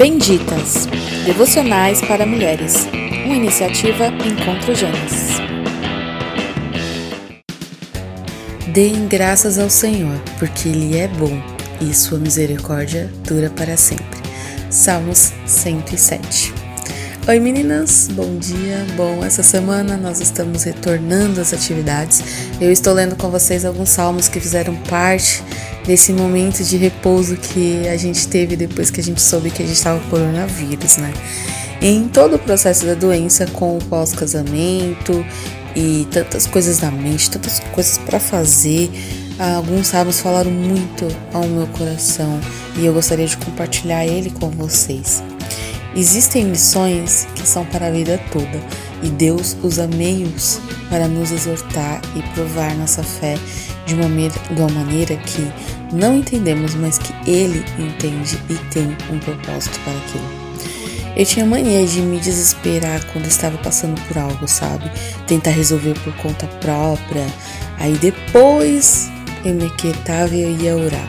Benditas Devocionais para Mulheres, uma iniciativa Encontro Gênesis. Deem graças ao Senhor, porque Ele é bom e Sua misericórdia dura para sempre. Salmos 107. Oi meninas, bom dia. Bom, essa semana nós estamos retornando às atividades. Eu estou lendo com vocês alguns salmos que fizeram parte desse momento de repouso que a gente teve depois que a gente soube que a gente estava com coronavírus, né? Em todo o processo da doença, com o pós-casamento e tantas coisas na mente, tantas coisas para fazer, alguns sábios falaram muito ao meu coração e eu gostaria de compartilhar ele com vocês. Existem missões que são para a vida toda e Deus usa meios para nos exortar e provar nossa fé de uma, de uma maneira que não entendemos, mas que Ele entende e tem um propósito para aquilo. Eu tinha mania de me desesperar quando estava passando por algo, sabe? Tentar resolver por conta própria. Aí depois eu me aquietava e eu ia orar.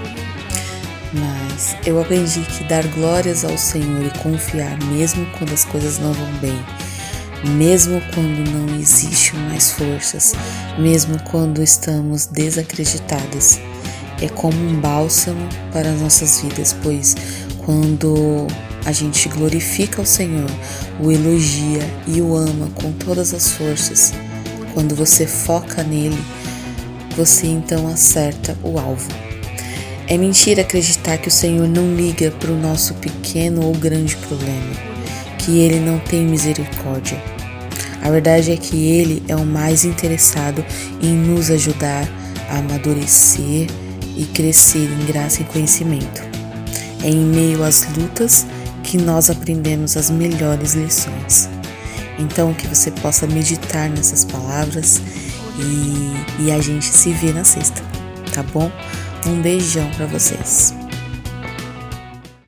Mas eu aprendi que dar glórias ao Senhor e confiar mesmo quando as coisas não vão bem mesmo quando não existe mais forças, mesmo quando estamos desacreditadas. É como um bálsamo para as nossas vidas, pois quando a gente glorifica o Senhor, o elogia e o ama com todas as forças, quando você foca nele, você então acerta o alvo. É mentira acreditar que o Senhor não liga para o nosso pequeno ou grande problema que ele não tem misericórdia. A verdade é que ele é o mais interessado em nos ajudar a amadurecer e crescer em graça e conhecimento. É em meio às lutas que nós aprendemos as melhores lições. Então, que você possa meditar nessas palavras e, e a gente se vê na sexta, tá bom? Um beijão para vocês.